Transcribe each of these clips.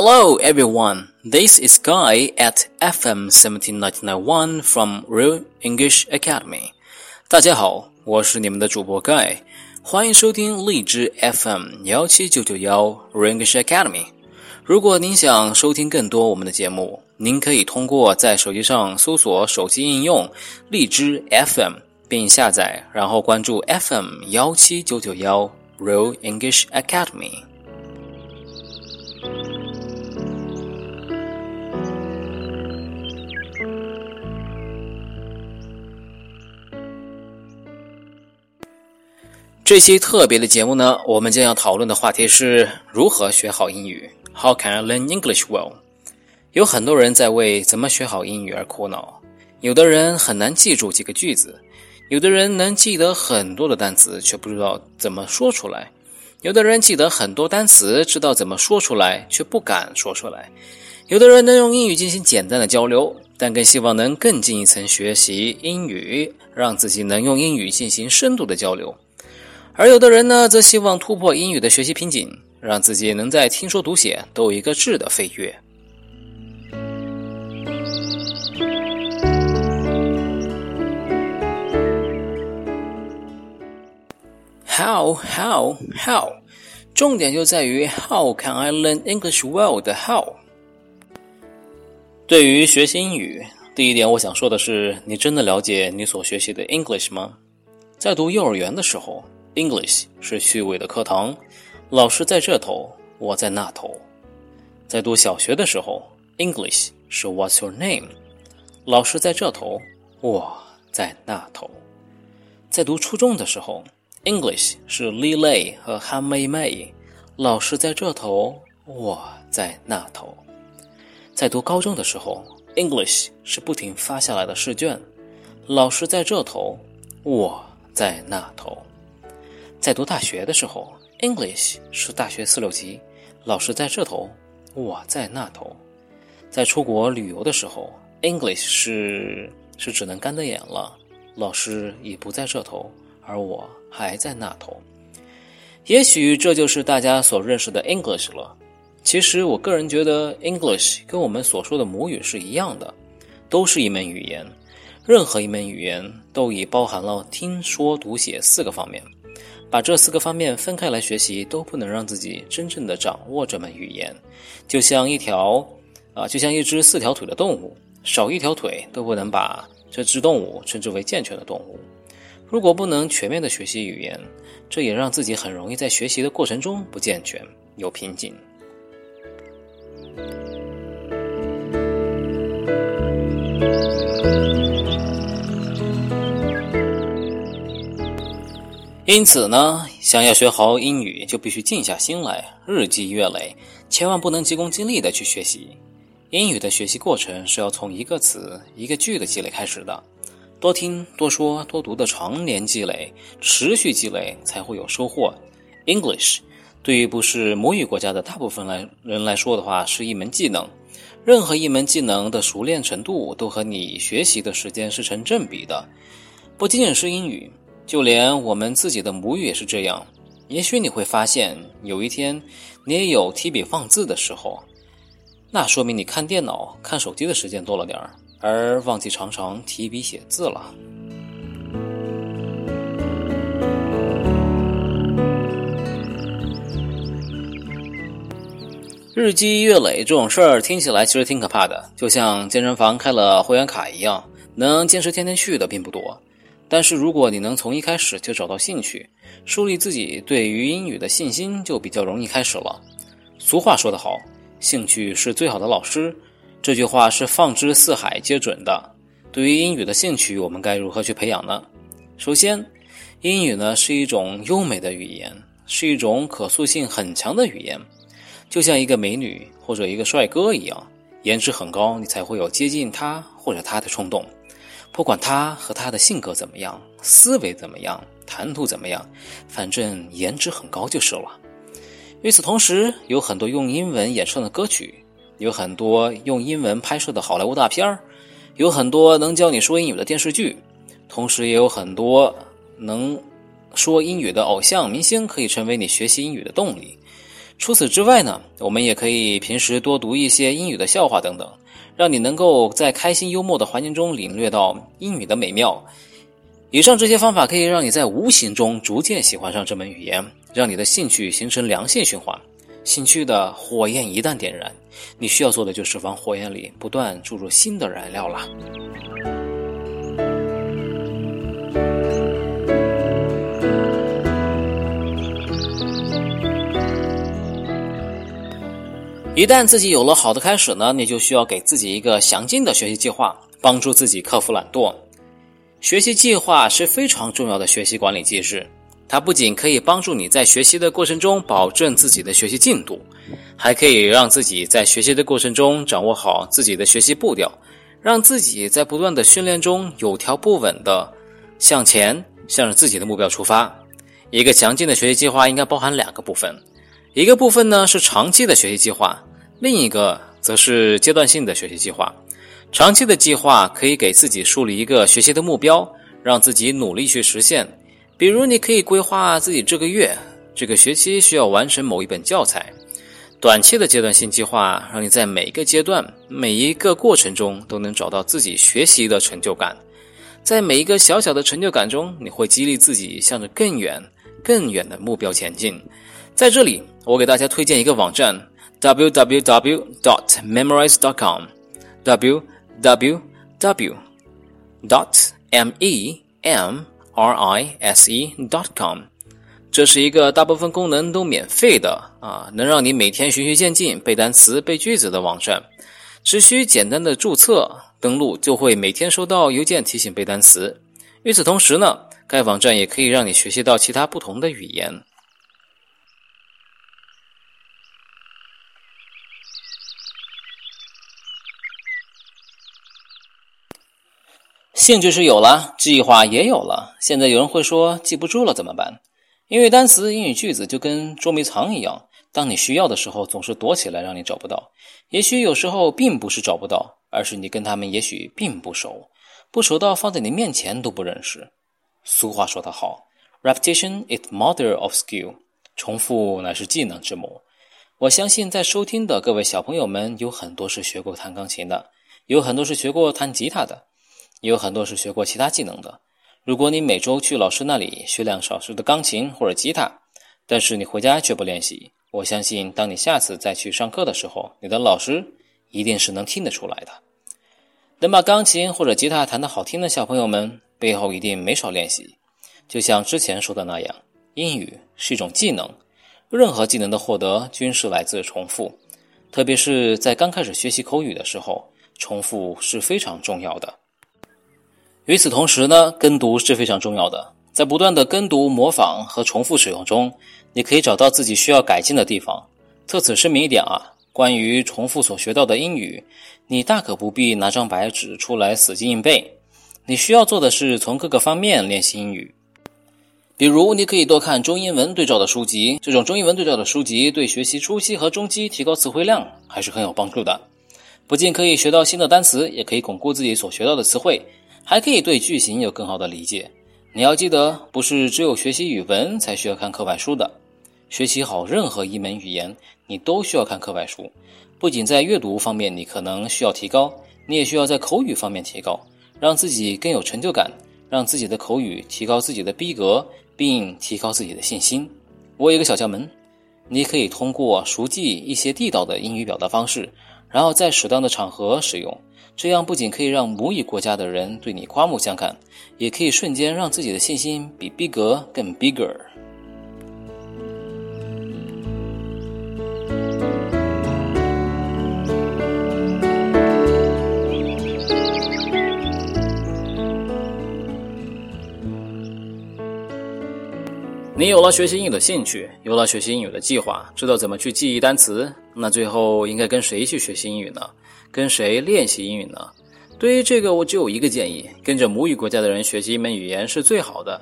Hello, everyone. This is Guy at FM 17991 from Real English Academy. 大家好，我是你们的主播 Guy，欢迎收听荔枝 FM 幺七九九幺 Real English Academy。如果您想收听更多我们的节目，您可以通过在手机上搜索手机应用荔枝 FM，并下载，然后关注 FM 幺七九九幺 Real English Academy。这期特别的节目呢，我们将要讨论的话题是如何学好英语。How can I learn English well？有很多人在为怎么学好英语而苦恼。有的人很难记住几个句子，有的人能记得很多的单词，却不知道怎么说出来；有的人记得很多单词，知道怎么说出来，却不敢说出来；有的人能用英语进行简单的交流，但更希望能更进一层学习英语，让自己能用英语进行深度的交流。而有的人呢，则希望突破英语的学习瓶颈，让自己能在听说读写都有一个质的飞跃。How how how，重点就在于 How can I learn English well 的 How。对于学习英语，第一点我想说的是，你真的了解你所学习的 English 吗？在读幼儿园的时候。English 是趣味的课堂，老师在这头，我在那头。在读小学的时候，English 是 What's your name？老师在这头，我在那头。在读初中的时候，English 是 Lily 和 Han Mei Mei，，老师在这头，我在那头。在读高中的时候，English 是不停发下来的试卷，老师在这头，我在那头。在读大学的时候，English 是大学四六级，老师在这头，我在那头。在出国旅游的时候，English 是是只能干瞪眼了，老师已不在这头，而我还在那头。也许这就是大家所认识的 English 了。其实我个人觉得，English 跟我们所说的母语是一样的，都是一门语言。任何一门语言都已包含了听说读写四个方面。把这四个方面分开来学习，都不能让自己真正的掌握这门语言。就像一条，啊，就像一只四条腿的动物，少一条腿都不能把这只动物称之为健全的动物。如果不能全面的学习语言，这也让自己很容易在学习的过程中不健全，有瓶颈。因此呢，想要学好英语，就必须静下心来，日积月累，千万不能急功近利的去学习。英语的学习过程是要从一个词、一个句的积累开始的，多听、多说、多读的常年积累，持续积累才会有收获。English 对于不是母语国家的大部分来人来说的话，是一门技能。任何一门技能的熟练程度，都和你学习的时间是成正比的，不仅仅是英语。就连我们自己的母语也是这样。也许你会发现，有一天你也有提笔放字的时候，那说明你看电脑、看手机的时间多了点儿，而忘记常常提笔写字了。日积月累这种事儿听起来其实挺可怕的，就像健身房开了会员卡一样，能坚持天天去的并不多。但是，如果你能从一开始就找到兴趣，树立自己对于英语的信心，就比较容易开始了。俗话说得好，“兴趣是最好的老师”，这句话是放之四海皆准的。对于英语的兴趣，我们该如何去培养呢？首先，英语呢是一种优美的语言，是一种可塑性很强的语言，就像一个美女或者一个帅哥一样，颜值很高，你才会有接近他或者他的冲动。不管他和他的性格怎么样，思维怎么样，谈吐怎么样，反正颜值很高就是了。与此同时，有很多用英文演唱的歌曲，有很多用英文拍摄的好莱坞大片儿，有很多能教你说英语的电视剧，同时也有很多能说英语的偶像明星可以成为你学习英语的动力。除此之外呢，我们也可以平时多读一些英语的笑话等等，让你能够在开心幽默的环境中领略到英语的美妙。以上这些方法可以让你在无形中逐渐喜欢上这门语言，让你的兴趣形成良性循环。兴趣的火焰一旦点燃，你需要做的就是往火焰里不断注入新的燃料了。一旦自己有了好的开始呢，你就需要给自己一个详尽的学习计划，帮助自己克服懒惰。学习计划是非常重要的学习管理机制，它不仅可以帮助你在学习的过程中保证自己的学习进度，还可以让自己在学习的过程中掌握好自己的学习步调，让自己在不断的训练中有条不紊的向前，向着自己的目标出发。一个详尽的学习计划应该包含两个部分，一个部分呢是长期的学习计划，另一个则是阶段性的学习计划。长期的计划可以给自己树立一个学习的目标，让自己努力去实现。比如，你可以规划自己这个月、这个学期需要完成某一本教材。短期的阶段性计划，让你在每一个阶段、每一个过程中都能找到自己学习的成就感。在每一个小小的成就感中，你会激励自己向着更远、更远的目标前进。在这里，我给大家推荐一个网站：www.memrise.com。w w w dot m e m r i s e dot com，这是一个大部分功能都免费的啊，能让你每天循序渐进背单词、背句子的网站。只需简单的注册登录，就会每天收到邮件提醒背单词。与此同时呢，该网站也可以让你学习到其他不同的语言。兴趣是有了，计划也有了。现在有人会说记不住了怎么办？英语单词、英语句子就跟捉迷藏一样，当你需要的时候总是躲起来，让你找不到。也许有时候并不是找不到，而是你跟他们也许并不熟，不熟到放在你面前都不认识。俗话说得好，Repetition is mother of skill，重复乃是技能之母。我相信在收听的各位小朋友们有很多是学过弹钢琴的，有很多是学过弹吉他的。也有很多是学过其他技能的。如果你每周去老师那里学两小时的钢琴或者吉他，但是你回家却不练习，我相信当你下次再去上课的时候，你的老师一定是能听得出来的。能把钢琴或者吉他弹得好听的小朋友们，背后一定没少练习。就像之前说的那样，英语是一种技能，任何技能的获得均是来自重复，特别是在刚开始学习口语的时候，重复是非常重要的。与此同时呢，跟读是非常重要的。在不断的跟读、模仿和重复使用中，你可以找到自己需要改进的地方。特此声明一点啊，关于重复所学到的英语，你大可不必拿张白纸出来死记硬背。你需要做的是从各个方面练习英语。比如，你可以多看中英文对照的书籍，这种中英文对照的书籍对学习初期和中期提高词汇量还是很有帮助的。不仅可以学到新的单词，也可以巩固自己所学到的词汇。还可以对句型有更好的理解。你要记得，不是只有学习语文才需要看课外书的。学习好任何一门语言，你都需要看课外书。不仅在阅读方面你可能需要提高，你也需要在口语方面提高，让自己更有成就感，让自己的口语提高自己的逼格，并提高自己的信心。我有一个小窍门，你可以通过熟记一些地道的英语表达方式，然后在适当的场合使用。这样不仅可以让母语国家的人对你刮目相看，也可以瞬间让自己的信心比逼格更 bigger。你有了学习英语的兴趣，有了学习英语的计划，知道怎么去记忆单词，那最后应该跟谁去学习英语呢？跟谁练习英语呢？对于这个，我只有一个建议：跟着母语国家的人学习一门语言是最好的。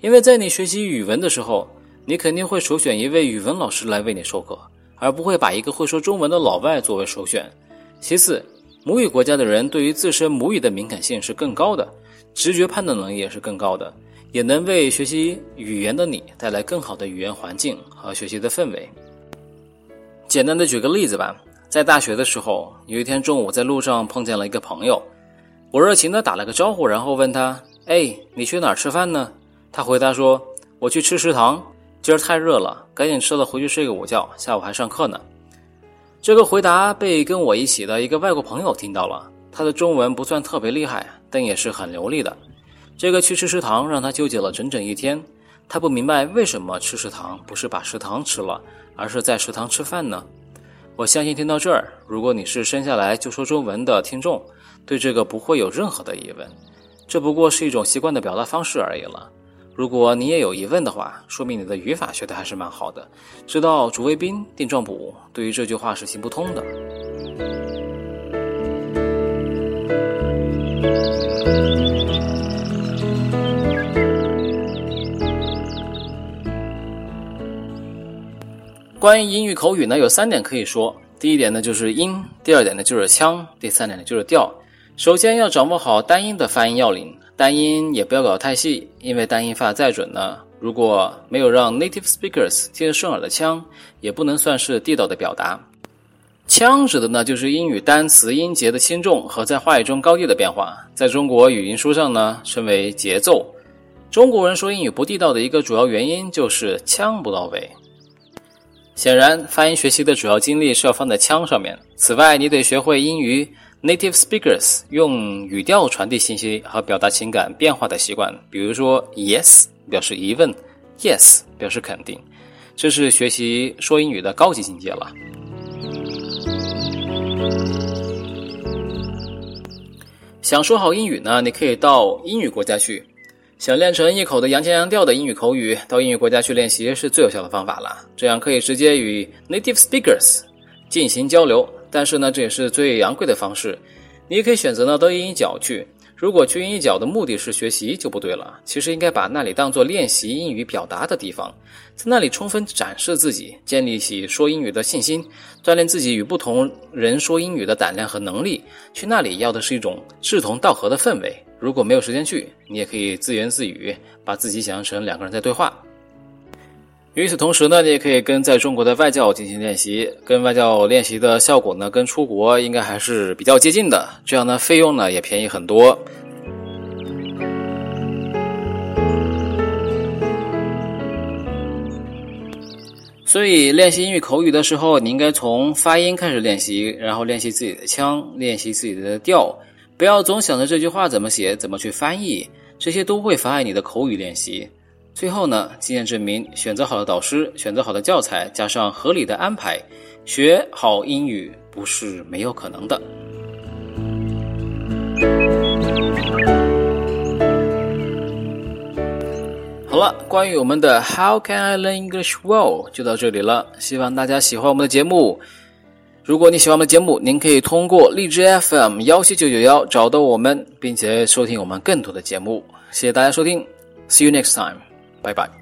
因为在你学习语文的时候，你肯定会首选一位语文老师来为你授课，而不会把一个会说中文的老外作为首选。其次，母语国家的人对于自身母语的敏感性是更高的，直觉判断能力也是更高的，也能为学习语言的你带来更好的语言环境和学习的氛围。简单的举个例子吧，在大学的时候，有一天中午在路上碰见了一个朋友，我热情的打了个招呼，然后问他：“哎，你去哪儿吃饭呢？”他回答说：“我去吃食堂，今儿太热了，赶紧吃了回去睡个午觉，下午还上课呢。”这个回答被跟我一起的一个外国朋友听到了，他的中文不算特别厉害，但也是很流利的。这个去吃食堂让他纠结了整整一天，他不明白为什么吃食堂不是把食堂吃了。而是在食堂吃饭呢？我相信听到这儿，如果你是生下来就说中文的听众，对这个不会有任何的疑问。这不过是一种习惯的表达方式而已了。如果你也有疑问的话，说明你的语法学的还是蛮好的，知道主谓宾、定状补对于这句话是行不通的。关于英语口语呢，有三点可以说。第一点呢就是音，第二点呢就是腔，第三点呢就是调。首先要掌握好单音的发音要领，单音也不要搞太细，因为单音发再准呢，如果没有让 native speakers 听得顺耳的腔，也不能算是地道的表达。腔指的呢就是英语单词音节的轻重和在话语中高低的变化，在中国语音书上呢称为节奏。中国人说英语不地道的一个主要原因就是腔不到位。显然，发音学习的主要精力是要放在腔上面。此外，你得学会英语 native speakers 用语调传递信息和表达情感变化的习惯。比如说，yes 表示疑问，yes 表示肯定，这是学习说英语的高级境界了。想说好英语呢，你可以到英语国家去。想练成一口的洋腔洋调的英语口语，到英语国家去练习是最有效的方法了。这样可以直接与 native speakers 进行交流。但是呢，这也是最昂贵的方式。你也可以选择呢到英语角去。如果去英语角的目的是学习，就不对了。其实应该把那里当做练习英语表达的地方，在那里充分展示自己，建立起说英语的信心，锻炼自己与不同人说英语的胆量和能力。去那里要的是一种志同道合的氛围。如果没有时间去，你也可以自言自语，把自己想象成两个人在对话。与此同时呢，你也可以跟在中国的外教进行练习，跟外教练习的效果呢，跟出国应该还是比较接近的。这样呢，费用呢也便宜很多。所以练习英语口语的时候，你应该从发音开始练习，然后练习自己的腔，练习自己的调。不要总想着这句话怎么写，怎么去翻译，这些都会妨碍你的口语练习。最后呢，经验证明，选择好的导师，选择好的教材，加上合理的安排，学好英语不是没有可能的。好了，关于我们的 How can I learn English well 就到这里了。希望大家喜欢我们的节目。如果你喜欢我们的节目，您可以通过荔枝 FM 幺七九九幺找到我们，并且收听我们更多的节目。谢谢大家收听，See you next time，拜拜。